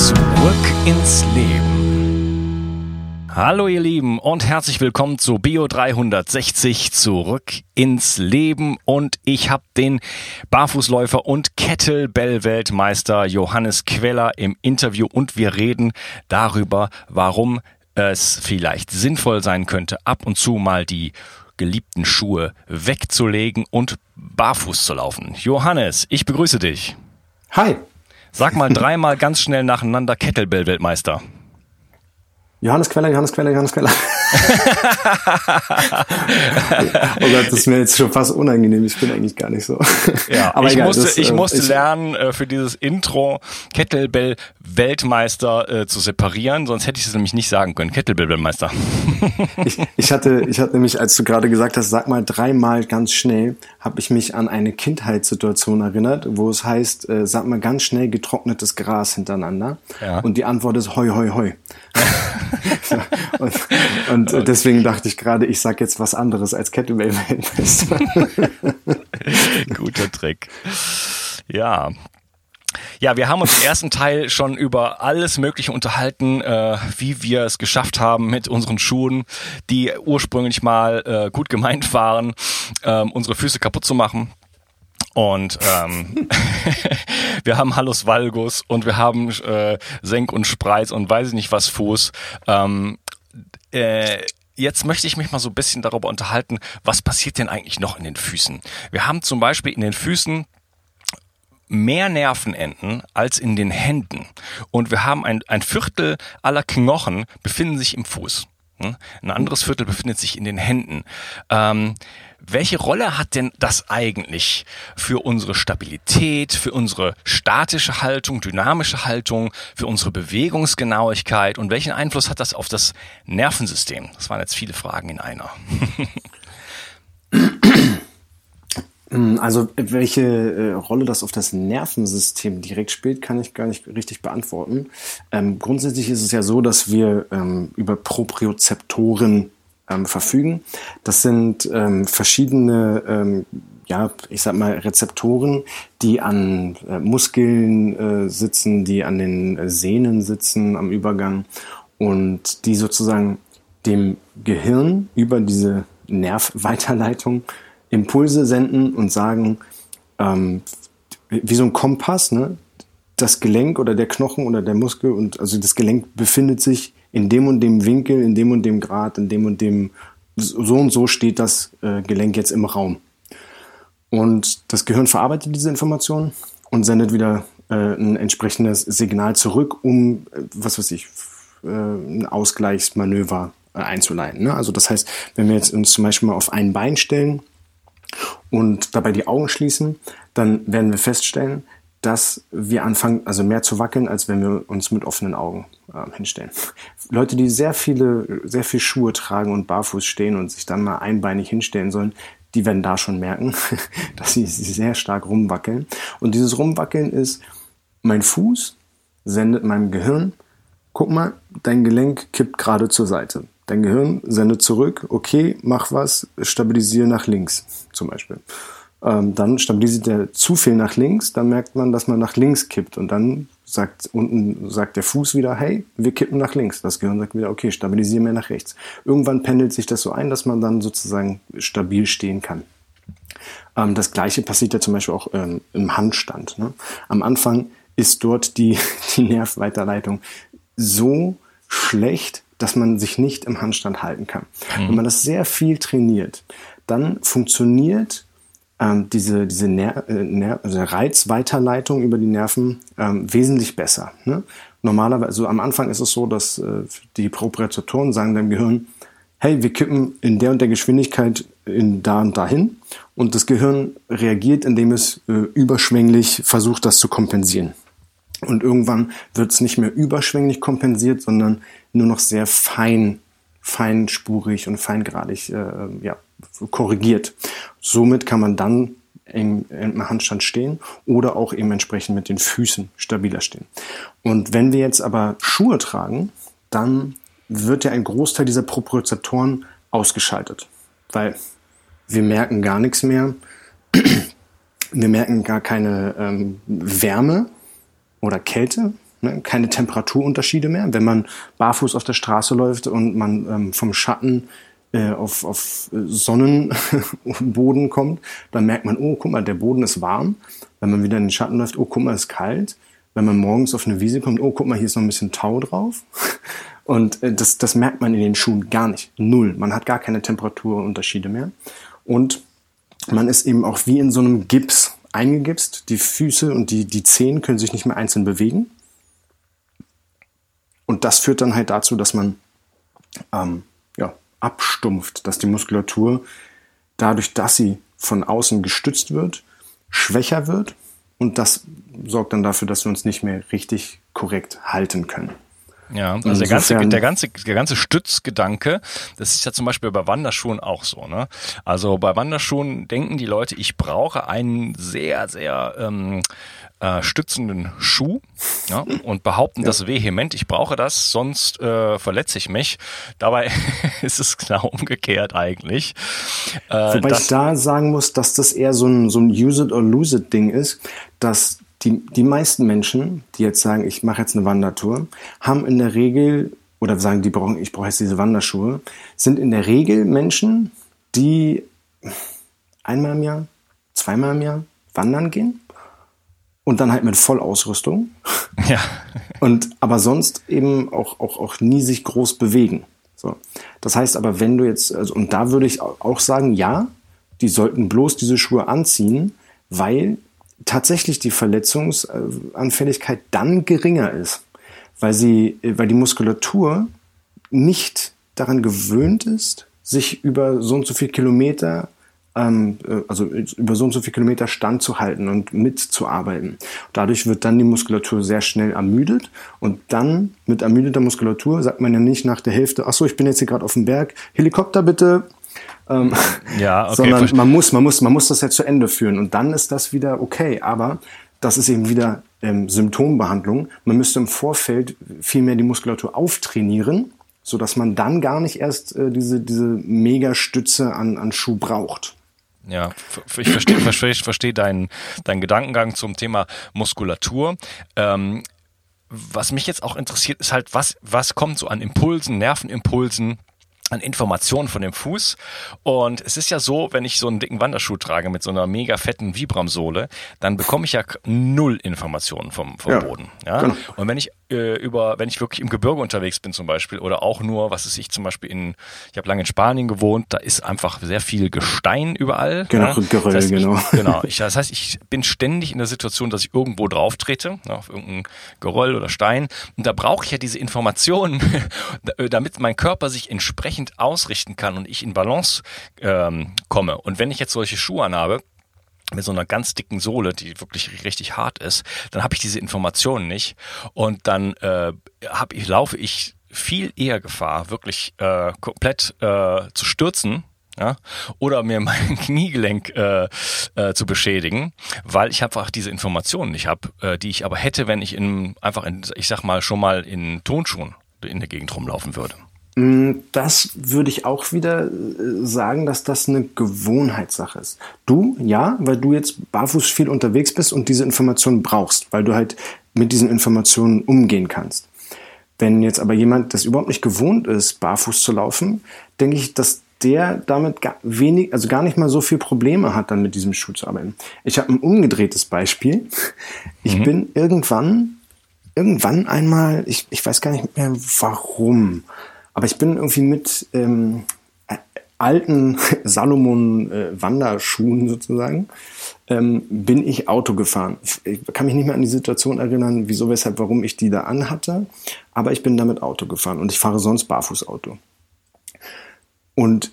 Zurück ins Leben. Hallo ihr Lieben und herzlich willkommen zu Bio 360 zurück ins Leben und ich habe den Barfußläufer und Kettlebell-Weltmeister Johannes Queller im Interview und wir reden darüber, warum es vielleicht sinnvoll sein könnte, ab und zu mal die geliebten Schuhe wegzulegen und barfuß zu laufen. Johannes, ich begrüße dich. Hi. Sag mal dreimal ganz schnell nacheinander Kettlebell-Weltmeister. Johannes Queller, Johannes Queller, Johannes Queller. oh Gott, das ist mir jetzt schon fast unangenehm. Ich bin eigentlich gar nicht so. Ja, aber ich egal, musste, das, ich äh, musste ich, lernen, äh, für dieses Intro Kettlebell Weltmeister äh, zu separieren, sonst hätte ich es nämlich nicht sagen können. Kettlebell Weltmeister. ich, ich hatte, ich hatte nämlich, als du gerade gesagt hast, sag mal dreimal ganz schnell, habe ich mich an eine Kindheitssituation erinnert, wo es heißt, äh, sag mal ganz schnell getrocknetes Gras hintereinander. Ja. Und die Antwort ist hoi, hoi, hoi. und, und okay. deswegen dachte ich gerade, ich sag jetzt was anderes als Kettlebell-Weltmeister. Guter Trick. Ja, ja, wir haben uns im ersten Teil schon über alles Mögliche unterhalten, äh, wie wir es geschafft haben mit unseren Schuhen, die ursprünglich mal äh, gut gemeint waren, äh, unsere Füße kaputt zu machen. Und ähm, wir haben Hallus Valgus und wir haben äh, Senk und Spreiz und weiß ich nicht was Fuß. Ähm, äh, jetzt möchte ich mich mal so ein bisschen darüber unterhalten, was passiert denn eigentlich noch in den Füßen? Wir haben zum Beispiel in den Füßen mehr Nervenenden als in den Händen. Und wir haben ein, ein Viertel aller Knochen befinden sich im Fuß. Hm? Ein anderes Viertel befindet sich in den Händen. Ähm, welche Rolle hat denn das eigentlich für unsere Stabilität, für unsere statische Haltung, dynamische Haltung, für unsere Bewegungsgenauigkeit und welchen Einfluss hat das auf das Nervensystem? Das waren jetzt viele Fragen in einer. Also welche äh, Rolle das auf das Nervensystem direkt spielt, kann ich gar nicht richtig beantworten. Ähm, grundsätzlich ist es ja so, dass wir ähm, über Propriozeptoren ähm, verfügen. Das sind ähm, verschiedene, ähm, ja, ich sag mal, Rezeptoren, die an äh, Muskeln äh, sitzen, die an den äh, Sehnen sitzen am Übergang und die sozusagen dem Gehirn über diese Nervweiterleitung Impulse senden und sagen, ähm, wie so ein Kompass, ne? das Gelenk oder der Knochen oder der Muskel und also das Gelenk befindet sich in dem und dem Winkel, in dem und dem Grad, in dem und dem, so und so steht das äh, Gelenk jetzt im Raum. Und das Gehirn verarbeitet diese Information und sendet wieder äh, ein entsprechendes Signal zurück, um, äh, was weiß ich, äh, ein Ausgleichsmanöver äh, einzuleiten. Ne? Also das heißt, wenn wir jetzt uns zum Beispiel mal auf ein Bein stellen und dabei die Augen schließen, dann werden wir feststellen, dass wir anfangen, also mehr zu wackeln, als wenn wir uns mit offenen Augen äh, hinstellen. Leute, die sehr viele, sehr viel Schuhe tragen und barfuß stehen und sich dann mal einbeinig hinstellen sollen, die werden da schon merken, dass sie sehr stark rumwackeln. Und dieses Rumwackeln ist, mein Fuß sendet meinem Gehirn, guck mal, dein Gelenk kippt gerade zur Seite. Dein Gehirn sendet zurück, okay, mach was, stabilisiere nach links zum Beispiel. Ähm, dann stabilisiert er zu viel nach links, dann merkt man, dass man nach links kippt und dann sagt unten sagt der Fuß wieder, hey, wir kippen nach links. Das Gehirn sagt wieder, okay, stabilisiere mehr nach rechts. Irgendwann pendelt sich das so ein, dass man dann sozusagen stabil stehen kann. Ähm, das gleiche passiert ja zum Beispiel auch ähm, im Handstand. Ne? Am Anfang ist dort die, die Nervweiterleitung so schlecht, dass man sich nicht im Handstand halten kann. Mhm. Wenn man das sehr viel trainiert, dann funktioniert ähm, diese, diese Ner äh, Ner also Reizweiterleitung über die Nerven ähm, wesentlich besser. Ne? Normalerweise, also am Anfang ist es so, dass äh, die Propriozeptoren sagen dem Gehirn, hey, wir kippen in der und der Geschwindigkeit in da und dahin und das Gehirn reagiert, indem es äh, überschwänglich versucht, das zu kompensieren. Und irgendwann wird es nicht mehr überschwänglich kompensiert, sondern nur noch sehr fein, feinspurig und feingradig äh, ja, korrigiert. Somit kann man dann im, im Handstand stehen oder auch eben entsprechend mit den Füßen stabiler stehen. Und wenn wir jetzt aber Schuhe tragen, dann wird ja ein Großteil dieser Propriozeptoren ausgeschaltet, weil wir merken gar nichts mehr. Wir merken gar keine ähm, Wärme oder Kälte, ne? keine Temperaturunterschiede mehr. Wenn man barfuß auf der Straße läuft und man ähm, vom Schatten auf, auf Sonnenboden kommt, dann merkt man, oh, guck mal, der Boden ist warm. Wenn man wieder in den Schatten läuft, oh, guck mal, ist kalt. Wenn man morgens auf eine Wiese kommt, oh, guck mal, hier ist noch ein bisschen Tau drauf. Und äh, das, das merkt man in den Schuhen gar nicht. Null. Man hat gar keine Temperaturunterschiede mehr. Und man ist eben auch wie in so einem Gips eingegipst. Die Füße und die, die Zehen können sich nicht mehr einzeln bewegen. Und das führt dann halt dazu, dass man ähm, ja, abstumpft, dass die Muskulatur dadurch, dass sie von außen gestützt wird, schwächer wird. Und das sorgt dann dafür, dass wir uns nicht mehr richtig korrekt halten können. Ja, also der ganze, der ganze, der ganze Stützgedanke, das ist ja zum Beispiel bei Wanderschuhen auch so. Ne? Also bei Wanderschuhen denken die Leute, ich brauche einen sehr, sehr ähm, äh, stützenden Schuh ja, und behaupten ja. das vehement, ich brauche das, sonst äh, verletze ich mich. Dabei ist es genau umgekehrt eigentlich. Äh, Wobei ich da sagen muss, dass das eher so ein, so ein Use-it-or-lose-it-Ding ist, dass die, die meisten Menschen, die jetzt sagen, ich mache jetzt eine Wandertour, haben in der Regel, oder sagen, die brauchen, ich brauche jetzt diese Wanderschuhe, sind in der Regel Menschen, die einmal im Jahr, zweimal im Jahr wandern gehen und dann halt mit Vollausrüstung. Ja. und aber sonst eben auch, auch, auch nie sich groß bewegen. So. Das heißt aber, wenn du jetzt, also, und da würde ich auch sagen, ja, die sollten bloß diese Schuhe anziehen, weil tatsächlich die Verletzungsanfälligkeit dann geringer ist, weil sie, weil die Muskulatur nicht daran gewöhnt ist, sich über so und so viel Kilometer, ähm, äh, also über so und so viel Kilometer Stand zu halten und mitzuarbeiten. Dadurch wird dann die Muskulatur sehr schnell ermüdet und dann mit ermüdeter Muskulatur sagt man ja nicht nach der Hälfte, ach so, ich bin jetzt hier gerade auf dem Berg, Helikopter bitte, ähm, ja, okay, sondern man muss, man muss, man muss das ja zu Ende führen und dann ist das wieder okay. Aber das ist eben wieder ähm, Symptombehandlung. Man müsste im Vorfeld viel mehr die Muskulatur auftrainieren, so dass man dann gar nicht erst äh, diese diese Megastütze an an Schuh braucht. Ja, ich verstehe, verstehe, verstehe deinen, deinen Gedankengang zum Thema Muskulatur. Ähm, was mich jetzt auch interessiert, ist halt, was, was kommt so an Impulsen, Nervenimpulsen an Informationen von dem Fuß. Und es ist ja so, wenn ich so einen dicken Wanderschuh trage mit so einer mega fetten Vibram-Sohle, dann bekomme ich ja null Informationen vom, vom ja, Boden. Ja? Genau. Und wenn ich äh, über, wenn ich wirklich im Gebirge unterwegs bin zum Beispiel oder auch nur, was ist ich zum Beispiel in, ich habe lange in Spanien gewohnt, da ist einfach sehr viel Gestein überall. Genau, ja? Geröll, das heißt, genau. Ich, genau. Ich, das heißt, ich bin ständig in der Situation, dass ich irgendwo drauf trete, ja, auf irgendein Geröll oder Stein. Und da brauche ich ja diese Informationen, damit mein Körper sich entsprechend ausrichten kann und ich in Balance ähm, komme. Und wenn ich jetzt solche Schuhe anhabe, mit so einer ganz dicken Sohle, die wirklich richtig hart ist, dann habe ich diese Informationen nicht und dann äh, hab ich, laufe ich viel eher Gefahr, wirklich äh, komplett äh, zu stürzen, ja, oder mir mein Kniegelenk äh, äh, zu beschädigen, weil ich einfach diese Informationen nicht habe, äh, die ich aber hätte, wenn ich in einfach in, ich sag mal schon mal in Tonschuhen in der Gegend rumlaufen würde. Mm, das würde ich auch wieder äh, sagen, dass das eine Gewohnheitssache ist. Du, ja, weil du jetzt barfuß viel unterwegs bist und diese Informationen brauchst, weil du halt mit diesen Informationen umgehen kannst. Wenn jetzt aber jemand das überhaupt nicht gewohnt ist, barfuß zu laufen, denke ich, dass der damit gar wenig, also gar nicht mal so viel Probleme hat, dann mit diesem Schuh zu arbeiten. Ich habe ein umgedrehtes Beispiel. Ich mhm. bin irgendwann, irgendwann einmal, ich, ich weiß gar nicht mehr warum, aber ich bin irgendwie mit ähm, alten Salomon-Wanderschuhen äh, sozusagen, ähm, bin ich Auto gefahren. Ich, ich, kann mich nicht mehr an die Situation erinnern, wieso, weshalb, warum ich die da anhatte, aber ich bin damit Auto gefahren und ich fahre sonst Barfußauto. Und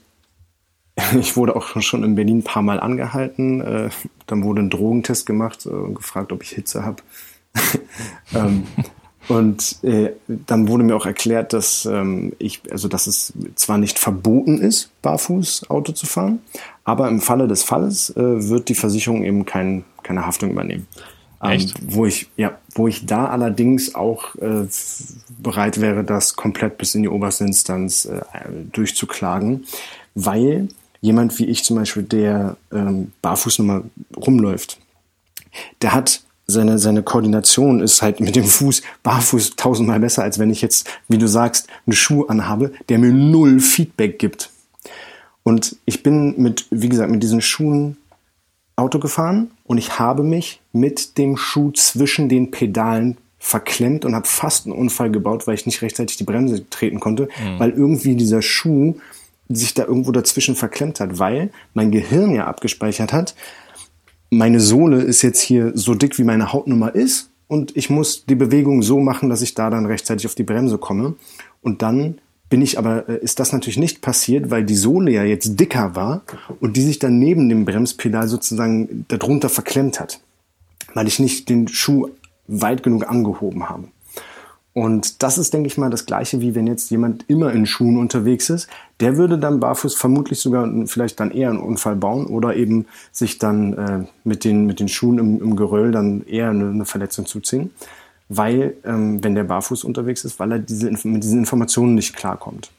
ich wurde auch schon in Berlin ein paar Mal angehalten. Äh, dann wurde ein Drogentest gemacht und äh, gefragt, ob ich Hitze habe. ähm, und äh, dann wurde mir auch erklärt, dass ähm, ich, also dass es zwar nicht verboten ist, barfuß Auto zu fahren, aber im Falle des Falles äh, wird die Versicherung eben kein, keine Haftung übernehmen. Ähm, wo ich, ja, wo ich da allerdings auch äh, bereit wäre, das komplett bis in die oberste Instanz äh, durchzuklagen, weil jemand wie ich zum Beispiel, der ähm, barfuß nochmal rumläuft, der hat seine, seine Koordination ist halt mit dem Fuß barfuß tausendmal besser, als wenn ich jetzt, wie du sagst, einen Schuh anhabe, der mir null Feedback gibt. Und ich bin mit, wie gesagt, mit diesen Schuhen Auto gefahren und ich habe mich mit dem Schuh zwischen den Pedalen verklemmt und habe fast einen Unfall gebaut, weil ich nicht rechtzeitig die Bremse treten konnte, mhm. weil irgendwie dieser Schuh sich da irgendwo dazwischen verklemmt hat, weil mein Gehirn ja abgespeichert hat, meine Sohle ist jetzt hier so dick, wie meine Hautnummer ist und ich muss die Bewegung so machen, dass ich da dann rechtzeitig auf die Bremse komme. Und dann bin ich aber, äh, ist das natürlich nicht passiert, weil die Sohle ja jetzt dicker war und die sich dann neben dem Bremspedal sozusagen darunter verklemmt hat, weil ich nicht den Schuh weit genug angehoben habe. Und das ist, denke ich mal, das Gleiche, wie wenn jetzt jemand immer in Schuhen unterwegs ist. Der würde dann barfuß vermutlich sogar vielleicht dann eher einen Unfall bauen oder eben sich dann äh, mit, den, mit den Schuhen im, im Geröll dann eher eine, eine Verletzung zuziehen. Weil, ähm, wenn der barfuß unterwegs ist, weil er diese, mit diesen Informationen nicht klarkommt.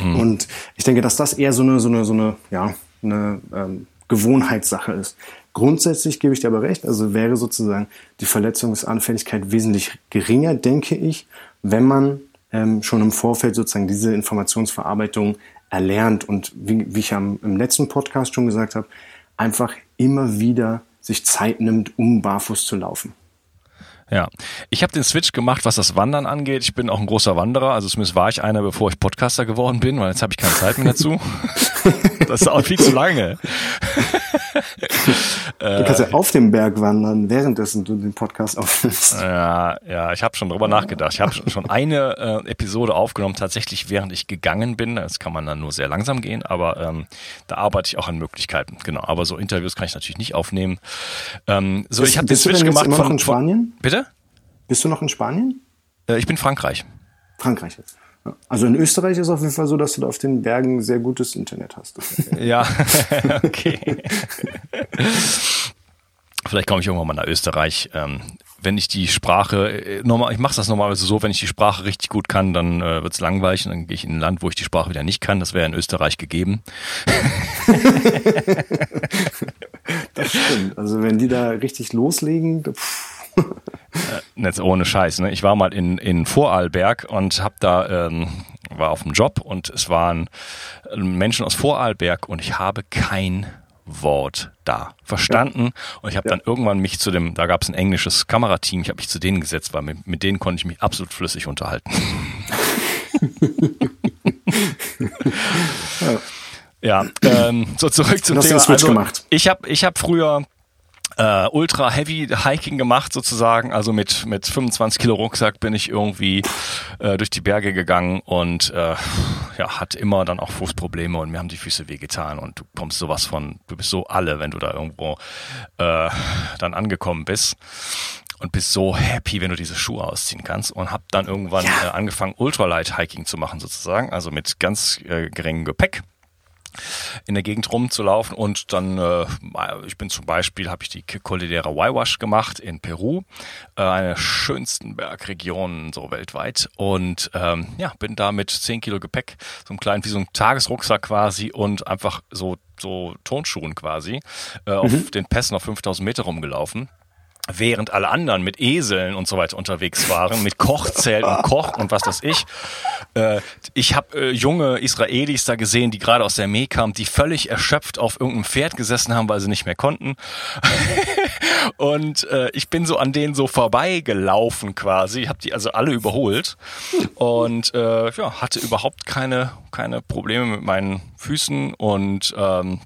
Mhm. Und ich denke, dass das eher so eine, so eine, so eine, ja, eine ähm, Gewohnheitssache ist. Grundsätzlich gebe ich dir aber recht, also wäre sozusagen die Verletzungsanfälligkeit wesentlich geringer, denke ich, wenn man ähm, schon im Vorfeld sozusagen diese Informationsverarbeitung erlernt und wie, wie ich am, im letzten Podcast schon gesagt habe, einfach immer wieder sich Zeit nimmt, um barfuß zu laufen. Ja, ich habe den Switch gemacht, was das Wandern angeht. Ich bin auch ein großer Wanderer, also zumindest war ich einer, bevor ich Podcaster geworden bin, weil jetzt habe ich keine Zeit mehr dazu. das ist auch viel zu lange. du kannst ja auf dem Berg wandern, währenddessen du den Podcast aufnimmst. Ja, ja, ich habe schon drüber nachgedacht. Ich habe schon eine äh, Episode aufgenommen, tatsächlich während ich gegangen bin. Das kann man dann nur sehr langsam gehen, aber ähm, da arbeite ich auch an Möglichkeiten. Genau, aber so Interviews kann ich natürlich nicht aufnehmen. Ähm, so, bist, ich habe den Switch gemacht von, von Spanien. Bitte? Bist du noch in Spanien? Äh, ich bin Frankreich. Frankreich jetzt. Also in Österreich ist es auf jeden Fall so, dass du da auf den Bergen sehr gutes Internet hast. ja, okay. Vielleicht komme ich irgendwann mal nach Österreich. Ähm, wenn ich die Sprache, äh, normal, ich mache das normalerweise so, wenn ich die Sprache richtig gut kann, dann äh, wird es langweilig und dann gehe ich in ein Land, wo ich die Sprache wieder nicht kann. Das wäre in Österreich gegeben. das stimmt. Also wenn die da richtig loslegen, pff äh, jetzt ohne Scheiß. Ne? Ich war mal in, in Vorarlberg und hab da ähm, war auf dem Job und es waren Menschen aus Vorarlberg und ich habe kein Wort da verstanden ja. und ich habe ja. dann irgendwann mich zu dem, da gab es ein englisches Kamerateam, ich habe mich zu denen gesetzt, weil mit, mit denen konnte ich mich absolut flüssig unterhalten. ja, ähm, so zurück zum Thema. Also, gemacht. ich habe ich hab früher äh, ultra heavy Hiking gemacht sozusagen. Also mit, mit 25 Kilo Rucksack bin ich irgendwie äh, durch die Berge gegangen und äh, ja, hat immer dann auch Fußprobleme und mir haben die Füße wehgetan und du kommst sowas von, du bist so alle, wenn du da irgendwo äh, dann angekommen bist und bist so happy, wenn du diese Schuhe ausziehen kannst und hab dann irgendwann ja. äh, angefangen Ultralight Hiking zu machen sozusagen, also mit ganz äh, geringem Gepäck in der Gegend rumzulaufen. Und dann, äh, ich bin zum Beispiel, habe ich die Cordillera Huayhuash gemacht in Peru, äh, eine der schönsten Bergregionen so weltweit. Und ähm, ja, bin da mit 10 Kilo Gepäck, so einem kleinen, wie so ein Tagesrucksack quasi und einfach so so Tonschuhen quasi äh, mhm. auf den Pässen auf 5000 Meter rumgelaufen während alle anderen mit Eseln und so weiter unterwegs waren, mit Kochzelt und Koch und was das ich. Äh, ich habe äh, junge Israelis da gesehen, die gerade aus der Armee kamen, die völlig erschöpft auf irgendeinem Pferd gesessen haben, weil sie nicht mehr konnten. und äh, ich bin so an denen so vorbeigelaufen quasi, habe die also alle überholt und äh, ja, hatte überhaupt keine, keine Probleme mit meinen Füßen und ähm,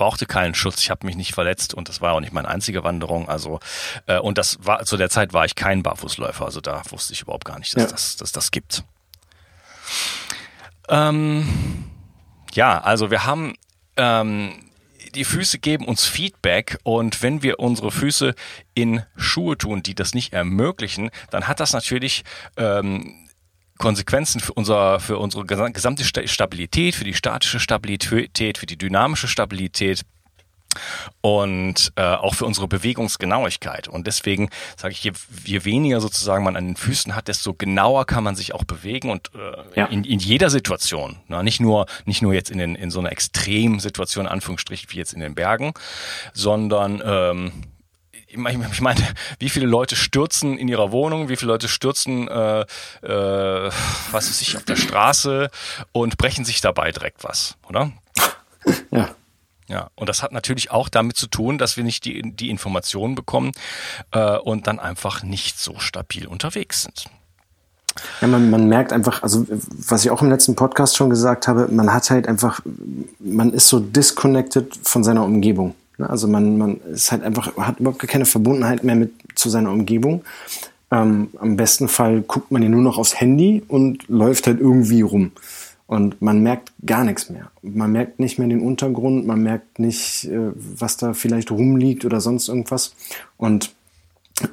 brauchte keinen Schutz, ich habe mich nicht verletzt und das war auch nicht meine einzige Wanderung. Also äh, und das war zu der Zeit war ich kein Barfußläufer, also da wusste ich überhaupt gar nicht, dass ja. das, dass das gibt. Ähm, ja, also wir haben ähm, die Füße geben uns Feedback und wenn wir unsere Füße in Schuhe tun, die das nicht ermöglichen, dann hat das natürlich ähm, Konsequenzen für, unser, für unsere gesamte Stabilität, für die statische Stabilität, für die dynamische Stabilität und äh, auch für unsere Bewegungsgenauigkeit. Und deswegen sage ich, je, je weniger sozusagen man an den Füßen hat, desto genauer kann man sich auch bewegen und äh, ja. in, in jeder Situation. Na, nicht nur nicht nur jetzt in, den, in so einer Extremsituation, Anführungsstrich, wie jetzt in den Bergen, sondern ähm, ich meine, wie viele Leute stürzen in ihrer Wohnung, wie viele Leute stürzen, äh, äh, was weiß ich, auf der Straße und brechen sich dabei direkt was, oder? Ja. Ja, und das hat natürlich auch damit zu tun, dass wir nicht die, die Informationen bekommen äh, und dann einfach nicht so stabil unterwegs sind. Ja, man, man merkt einfach, also was ich auch im letzten Podcast schon gesagt habe, man hat halt einfach, man ist so disconnected von seiner Umgebung. Ne? Also man, man ist halt einfach, hat überhaupt keine Verbundenheit mehr mit zu seiner Umgebung. Ähm, am besten Fall guckt man ja nur noch aufs Handy und läuft halt irgendwie rum. Und man merkt gar nichts mehr. Man merkt nicht mehr den Untergrund, man merkt nicht, äh, was da vielleicht rumliegt oder sonst irgendwas. Und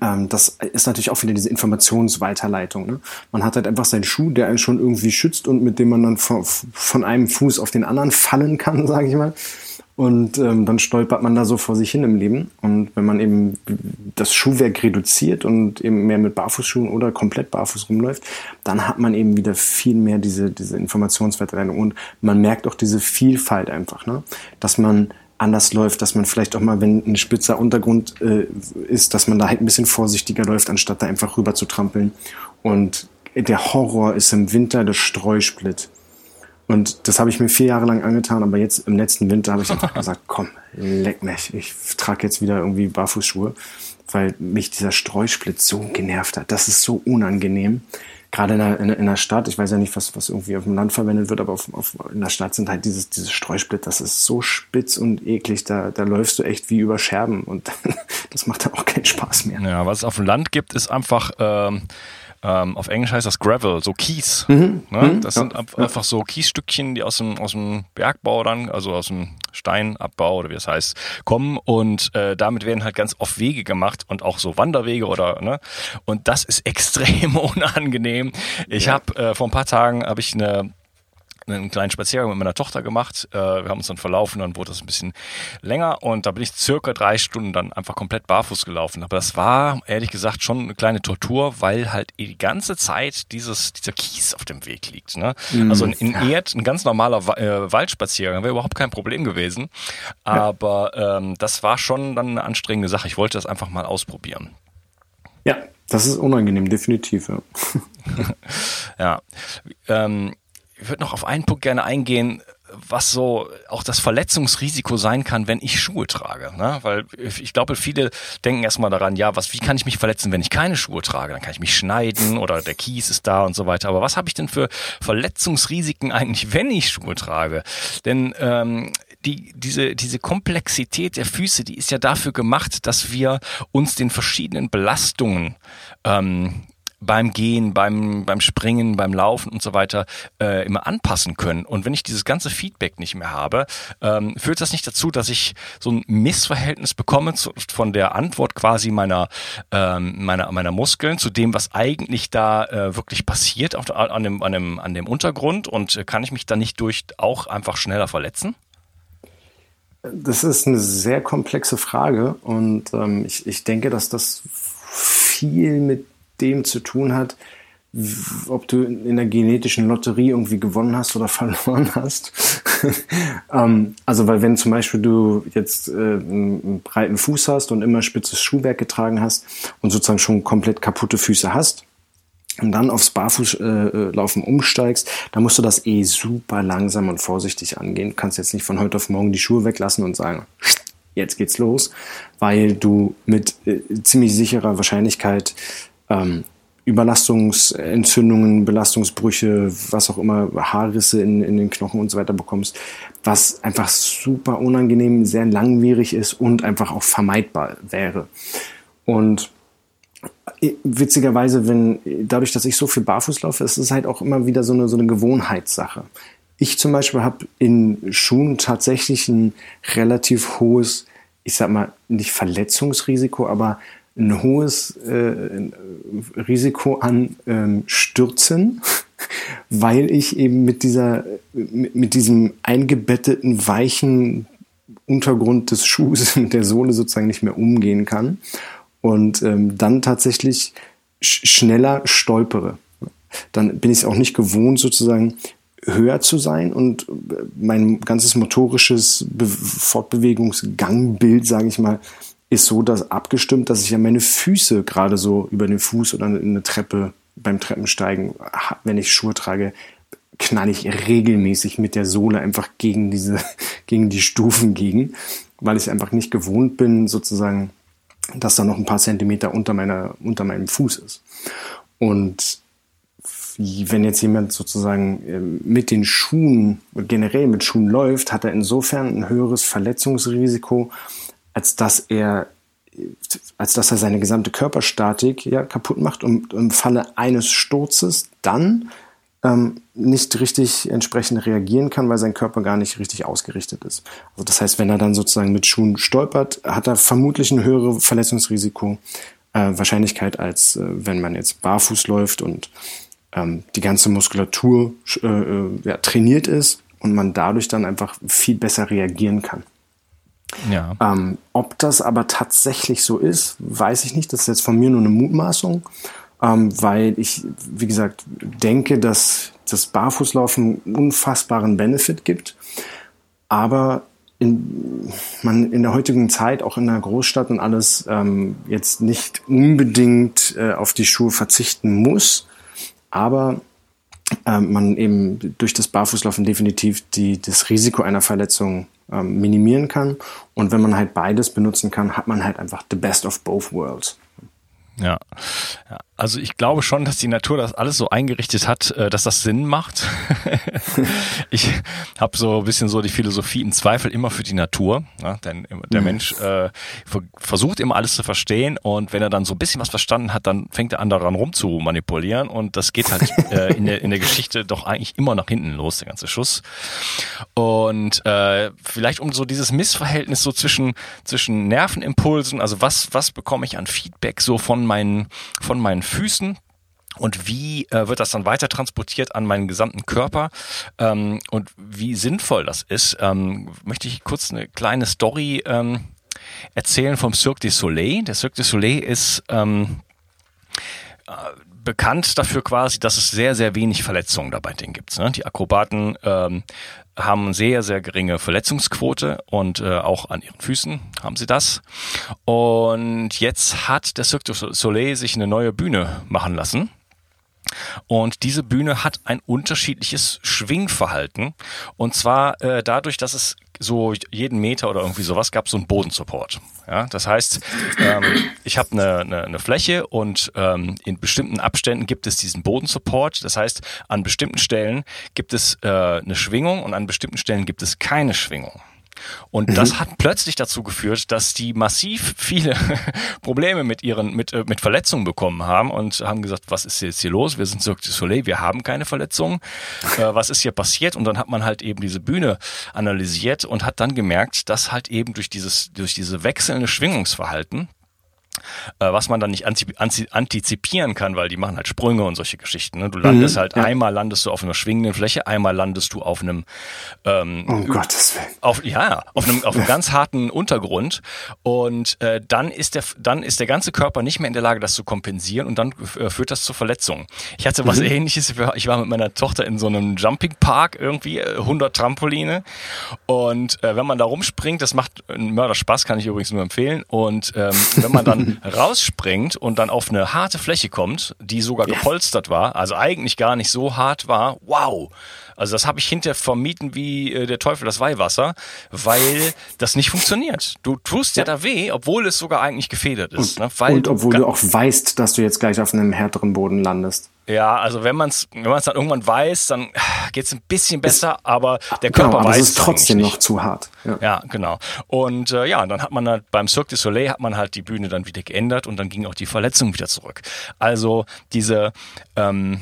ähm, das ist natürlich auch wieder diese Informationsweiterleitung. Ne? Man hat halt einfach seinen Schuh, der einen schon irgendwie schützt und mit dem man dann von, von einem Fuß auf den anderen fallen kann, sage ich mal. Und ähm, dann stolpert man da so vor sich hin im Leben. Und wenn man eben das Schuhwerk reduziert und eben mehr mit Barfußschuhen oder komplett barfuß rumläuft, dann hat man eben wieder viel mehr diese, diese Informationsverteilung. Und man merkt auch diese Vielfalt einfach, ne? dass man anders läuft, dass man vielleicht auch mal, wenn ein spitzer Untergrund äh, ist, dass man da halt ein bisschen vorsichtiger läuft, anstatt da einfach rüber zu trampeln. Und der Horror ist im Winter der Streusplit. Und das habe ich mir vier Jahre lang angetan, aber jetzt im letzten Winter habe ich einfach gesagt, komm, leck mich, ich trage jetzt wieder irgendwie Barfußschuhe, weil mich dieser Streusplit so genervt hat. Das ist so unangenehm. Gerade in der, in, in der Stadt, ich weiß ja nicht, was, was irgendwie auf dem Land verwendet wird, aber auf, auf, in der Stadt sind halt dieses, dieses Streusplit, das ist so spitz und eklig, da, da läufst du echt wie über Scherben und das macht dann auch keinen Spaß mehr. Ja, was es auf dem Land gibt, ist einfach... Ähm ähm, auf Englisch heißt das Gravel, so Kies. Mhm. Ne? Mhm. Das sind ja. einfach so Kiesstückchen, die aus dem, aus dem Bergbau dann, also aus dem Steinabbau oder wie es heißt, kommen und äh, damit werden halt ganz oft Wege gemacht und auch so Wanderwege oder ne und das ist extrem unangenehm. Ich ja. habe äh, vor ein paar Tagen habe ich eine einen kleinen Spaziergang mit meiner Tochter gemacht. Äh, wir haben uns dann verlaufen, dann wurde das ein bisschen länger und da bin ich circa drei Stunden dann einfach komplett barfuß gelaufen. Aber das war ehrlich gesagt schon eine kleine Tortur, weil halt die ganze Zeit dieses, dieser Kies auf dem Weg liegt. Ne? Mm, also in, in. Erd, ein ganz normaler äh, Waldspaziergang wäre überhaupt kein Problem gewesen. Aber ähm, das war schon dann eine anstrengende Sache. Ich wollte das einfach mal ausprobieren. Ja, das ist unangenehm, definitiv. Ja. ja. Ähm, ich würde noch auf einen Punkt gerne eingehen, was so auch das Verletzungsrisiko sein kann, wenn ich Schuhe trage. Ne? Weil ich glaube, viele denken erstmal daran, ja, was, wie kann ich mich verletzen, wenn ich keine Schuhe trage? Dann kann ich mich schneiden oder der Kies ist da und so weiter. Aber was habe ich denn für Verletzungsrisiken eigentlich, wenn ich Schuhe trage? Denn ähm, die, diese, diese Komplexität der Füße, die ist ja dafür gemacht, dass wir uns den verschiedenen Belastungen ähm, beim Gehen, beim, beim Springen, beim Laufen und so weiter äh, immer anpassen können. Und wenn ich dieses ganze Feedback nicht mehr habe, ähm, führt das nicht dazu, dass ich so ein Missverhältnis bekomme zu, von der Antwort quasi meiner, ähm, meiner, meiner Muskeln zu dem, was eigentlich da äh, wirklich passiert auf, an, dem, an, dem, an dem Untergrund und äh, kann ich mich dann nicht durch auch einfach schneller verletzen? Das ist eine sehr komplexe Frage und ähm, ich, ich denke, dass das viel mit dem zu tun hat, ob du in der genetischen Lotterie irgendwie gewonnen hast oder verloren hast. ähm, also, weil wenn zum Beispiel du jetzt äh, einen breiten Fuß hast und immer spitzes Schuhwerk getragen hast und sozusagen schon komplett kaputte Füße hast und dann aufs Barfußlaufen äh, umsteigst, dann musst du das eh super langsam und vorsichtig angehen. Du kannst jetzt nicht von heute auf morgen die Schuhe weglassen und sagen, jetzt geht's los, weil du mit äh, ziemlich sicherer Wahrscheinlichkeit ähm, Überlastungsentzündungen, Belastungsbrüche, was auch immer, Haarrisse in, in den Knochen und so weiter bekommst, was einfach super unangenehm, sehr langwierig ist und einfach auch vermeidbar wäre. Und äh, witzigerweise, wenn dadurch, dass ich so viel barfuß laufe, ist es halt auch immer wieder so eine, so eine Gewohnheitssache. ich zum Beispiel habe in Schuhen tatsächlich ein relativ hohes, ich sag mal, nicht Verletzungsrisiko, aber ein hohes äh, Risiko an ähm, Stürzen, weil ich eben mit dieser, mit, diesem eingebetteten, weichen Untergrund des Schuhs, mit der Sohle sozusagen nicht mehr umgehen kann und ähm, dann tatsächlich sch schneller stolpere. Dann bin ich es auch nicht gewohnt, sozusagen höher zu sein und mein ganzes motorisches Be Fortbewegungsgangbild, sage ich mal, ist so dass abgestimmt, dass ich ja meine Füße gerade so über den Fuß oder eine Treppe beim Treppensteigen, wenn ich Schuhe trage, knall ich regelmäßig mit der Sohle einfach gegen diese, gegen die Stufen gegen, weil ich einfach nicht gewohnt bin, sozusagen, dass da noch ein paar Zentimeter unter meiner, unter meinem Fuß ist. Und wenn jetzt jemand sozusagen ähm, mit den Schuhen, generell mit Schuhen läuft, hat er insofern ein höheres Verletzungsrisiko, als dass er, als dass er seine gesamte Körperstatik ja, kaputt macht und im Falle eines Sturzes dann ähm, nicht richtig entsprechend reagieren kann, weil sein Körper gar nicht richtig ausgerichtet ist. Also das heißt, wenn er dann sozusagen mit Schuhen stolpert, hat er vermutlich ein höheres Verletzungsrisiko, äh, Wahrscheinlichkeit, als äh, wenn man jetzt barfuß läuft und ähm, die ganze Muskulatur äh, äh, ja, trainiert ist und man dadurch dann einfach viel besser reagieren kann. Ja. Ähm, ob das aber tatsächlich so ist, weiß ich nicht. Das ist jetzt von mir nur eine Mutmaßung, ähm, weil ich, wie gesagt, denke, dass das Barfußlaufen unfassbaren Benefit gibt. Aber in, man in der heutigen Zeit, auch in der Großstadt und alles, ähm, jetzt nicht unbedingt äh, auf die Schuhe verzichten muss aber ähm, man eben durch das Barfußlaufen definitiv die, das Risiko einer Verletzung ähm, minimieren kann. Und wenn man halt beides benutzen kann, hat man halt einfach the best of both worlds. Ja. ja. Also ich glaube schon, dass die Natur das alles so eingerichtet hat, äh, dass das Sinn macht. ich habe so ein bisschen so die Philosophie im Zweifel immer für die Natur. Ja, denn der mhm. Mensch äh, versucht immer alles zu verstehen und wenn er dann so ein bisschen was verstanden hat, dann fängt er an daran rum zu manipulieren und das geht halt äh, in, der, in der Geschichte doch eigentlich immer nach hinten los, der ganze Schuss. Und äh, vielleicht um so dieses Missverhältnis so zwischen zwischen Nervenimpulsen, also was was bekomme ich an Feedback so von meinen von meinen Füßen und wie äh, wird das dann weiter transportiert an meinen gesamten Körper ähm, und wie sinnvoll das ist, ähm, möchte ich kurz eine kleine Story ähm, erzählen vom Cirque du Soleil. Der Cirque du Soleil ist ähm, äh, bekannt dafür quasi, dass es sehr, sehr wenig Verletzungen dabei denen gibt. Ne? Die Akrobaten ähm, haben sehr, sehr geringe Verletzungsquote und äh, auch an ihren Füßen haben sie das. Und jetzt hat der Cirque du Soleil sich eine neue Bühne machen lassen. Und diese Bühne hat ein unterschiedliches Schwingverhalten. Und zwar äh, dadurch, dass es so jeden Meter oder irgendwie sowas gab so einen Bodensupport. Ja, das heißt, ähm, ich habe eine, eine, eine Fläche und ähm, in bestimmten Abständen gibt es diesen Bodensupport. Das heißt, an bestimmten Stellen gibt es äh, eine Schwingung und an bestimmten Stellen gibt es keine Schwingung. Und mhm. das hat plötzlich dazu geführt, dass die massiv viele Probleme mit ihren, mit, äh, mit Verletzungen bekommen haben und haben gesagt, was ist jetzt hier los? Wir sind Cirque du Soleil, wir haben keine Verletzungen. Äh, was ist hier passiert? Und dann hat man halt eben diese Bühne analysiert und hat dann gemerkt, dass halt eben durch dieses, durch diese wechselnde Schwingungsverhalten äh, was man dann nicht antizipieren kann, weil die machen halt Sprünge und solche Geschichten. Ne? Du landest mhm, halt ja. einmal landest du auf einer schwingenden Fläche, einmal landest du auf einem ähm, um Gottes Willen. Auf, ja, auf einem, auf einem ganz harten Untergrund und äh, dann ist der dann ist der ganze Körper nicht mehr in der Lage, das zu kompensieren und dann äh, führt das zu Verletzungen. Ich hatte was mhm. ähnliches, ich war mit meiner Tochter in so einem Jumping Park irgendwie, 100 äh, Trampoline und äh, wenn man da rumspringt, das macht einen Mörder Spaß, kann ich übrigens nur empfehlen und ähm, wenn man dann rausspringt und dann auf eine harte Fläche kommt, die sogar gepolstert war, also eigentlich gar nicht so hart war, wow. Also das habe ich hinterher vermieten wie äh, der Teufel das Weihwasser, weil das nicht funktioniert. Du tust ja, ja da weh, obwohl es sogar eigentlich gefedert ist. Und, ne? weil und obwohl du auch weißt, dass du jetzt gleich auf einem härteren Boden landest. Ja, also wenn man es wenn man dann irgendwann weiß, dann geht es ein bisschen besser, es, aber der Körper genau, aber weiß es ist trotzdem noch zu hart. Ja, ja genau. Und äh, ja, dann hat man halt beim Cirque du Soleil hat man halt die Bühne dann wieder geändert und dann ging auch die Verletzung wieder zurück. Also diese ähm,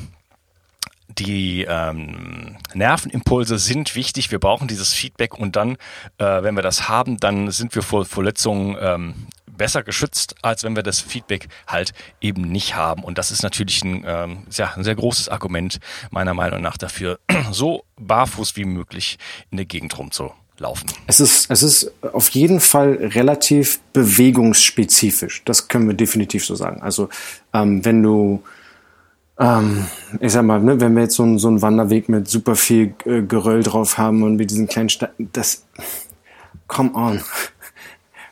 die ähm, Nervenimpulse sind wichtig. Wir brauchen dieses Feedback und dann, äh, wenn wir das haben, dann sind wir vor Verletzungen ähm, besser geschützt, als wenn wir das Feedback halt eben nicht haben. Und das ist natürlich ein, ähm, ja, ein sehr großes Argument meiner Meinung nach dafür, so barfuß wie möglich in der Gegend rumzulaufen. Es ist, es ist auf jeden Fall relativ bewegungsspezifisch. Das können wir definitiv so sagen. Also ähm, wenn du ähm, ich sag mal, ne, wenn wir jetzt so, ein, so einen Wanderweg mit super viel äh, Geröll drauf haben und mit diesen kleinen Sta das, come on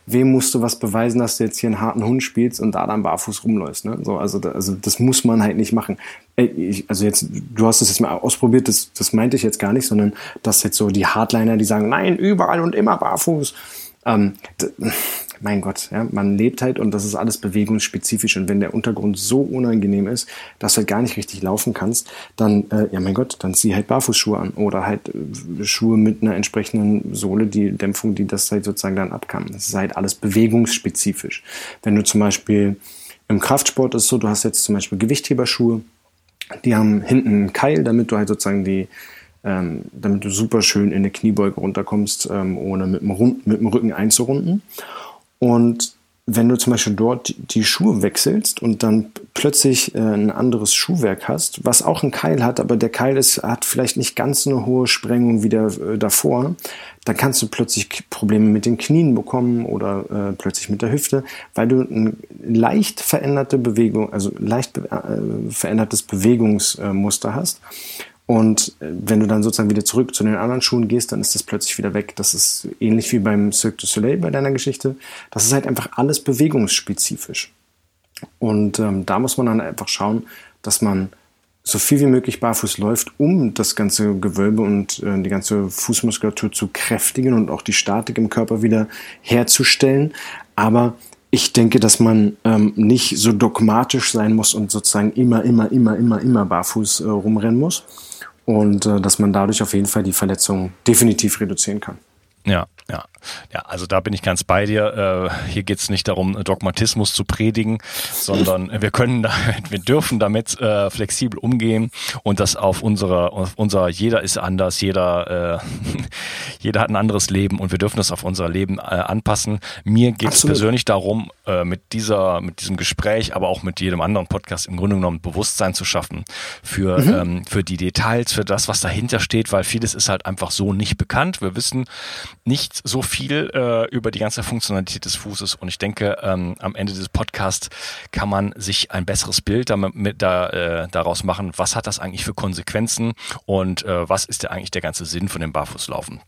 wem musst du was beweisen, dass du jetzt hier einen harten Hund spielst und da dann barfuß rumläufst. Ne? So, also, also das muss man halt nicht machen. Ich, also jetzt, du hast es jetzt mal ausprobiert, das, das meinte ich jetzt gar nicht, sondern dass jetzt so die Hardliner, die sagen, nein, überall und immer barfuß. Ähm, mein Gott, ja, man lebt halt und das ist alles bewegungsspezifisch. Und wenn der Untergrund so unangenehm ist, dass du halt gar nicht richtig laufen kannst, dann, äh, ja mein Gott, dann zieh halt Barfußschuhe an oder halt äh, Schuhe mit einer entsprechenden Sohle, die Dämpfung, die das halt sozusagen dann abkann. Das ist halt alles bewegungsspezifisch. Wenn du zum Beispiel im Kraftsport ist so, du hast jetzt zum Beispiel Gewichtheberschuhe, die haben hinten einen Keil, damit du halt sozusagen die ähm, damit du super schön in eine Kniebeuge runterkommst, ähm, ohne mit dem, mit dem Rücken einzurunden. Und wenn du zum Beispiel dort die Schuhe wechselst und dann plötzlich äh, ein anderes Schuhwerk hast, was auch einen Keil hat, aber der Keil ist, hat vielleicht nicht ganz eine hohe Sprengung wie der äh, davor, dann kannst du plötzlich Probleme mit den Knien bekommen oder äh, plötzlich mit der Hüfte, weil du ein leicht veränderte Bewegung, also leicht be äh, verändertes Bewegungsmuster hast. Und äh, wenn du dann sozusagen wieder zurück zu den anderen Schuhen gehst, dann ist das plötzlich wieder weg. Das ist ähnlich wie beim Cirque du Soleil bei deiner Geschichte. Das ist halt einfach alles bewegungsspezifisch. Und ähm, da muss man dann einfach schauen, dass man so viel wie möglich barfuß läuft, um das ganze Gewölbe und äh, die ganze Fußmuskulatur zu kräftigen und auch die Statik im Körper wieder herzustellen. Aber ich denke, dass man ähm, nicht so dogmatisch sein muss und sozusagen immer, immer, immer, immer, immer barfuß äh, rumrennen muss und äh, dass man dadurch auf jeden Fall die Verletzung definitiv reduzieren kann. Ja, ja. Ja, also da bin ich ganz bei dir. Äh, hier geht's nicht darum, Dogmatismus zu predigen, sondern wir können da, wir dürfen damit äh, flexibel umgehen und das auf unsere, auf unser, jeder ist anders, jeder, äh, jeder hat ein anderes Leben und wir dürfen das auf unser Leben äh, anpassen. Mir geht es persönlich darum, äh, mit dieser, mit diesem Gespräch, aber auch mit jedem anderen Podcast im Grunde genommen Bewusstsein zu schaffen für, mhm. ähm, für die Details, für das, was dahinter steht, weil vieles ist halt einfach so nicht bekannt. Wir wissen nicht so viel viel äh, über die ganze Funktionalität des Fußes. Und ich denke, ähm, am Ende dieses Podcasts kann man sich ein besseres Bild damit, mit, da, äh, daraus machen, was hat das eigentlich für Konsequenzen? Und äh, was ist der eigentlich der ganze Sinn von dem Barfußlaufen.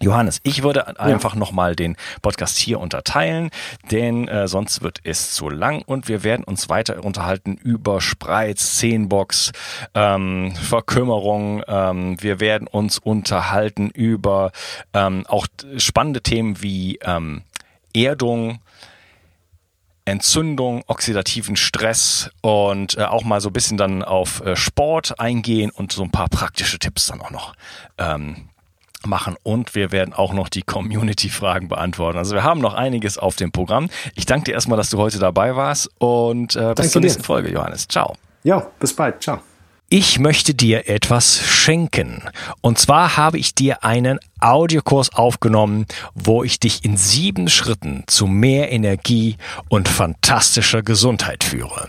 Johannes, ich würde einfach ja. nochmal den Podcast hier unterteilen, denn äh, sonst wird es zu lang und wir werden uns weiter unterhalten über Spreiz, Zehnbox, ähm, Verkümmerung. Ähm, wir werden uns unterhalten über ähm, auch spannende Themen wie ähm, Erdung, Entzündung, oxidativen Stress und äh, auch mal so ein bisschen dann auf äh, Sport eingehen und so ein paar praktische Tipps dann auch noch ähm, machen und wir werden auch noch die Community-Fragen beantworten. Also wir haben noch einiges auf dem Programm. Ich danke dir erstmal, dass du heute dabei warst und äh, bis danke zur nächsten dir. Folge, Johannes. Ciao. Ja, bis bald. Ciao. Ich möchte dir etwas schenken. Und zwar habe ich dir einen Audiokurs aufgenommen, wo ich dich in sieben Schritten zu mehr Energie und fantastischer Gesundheit führe.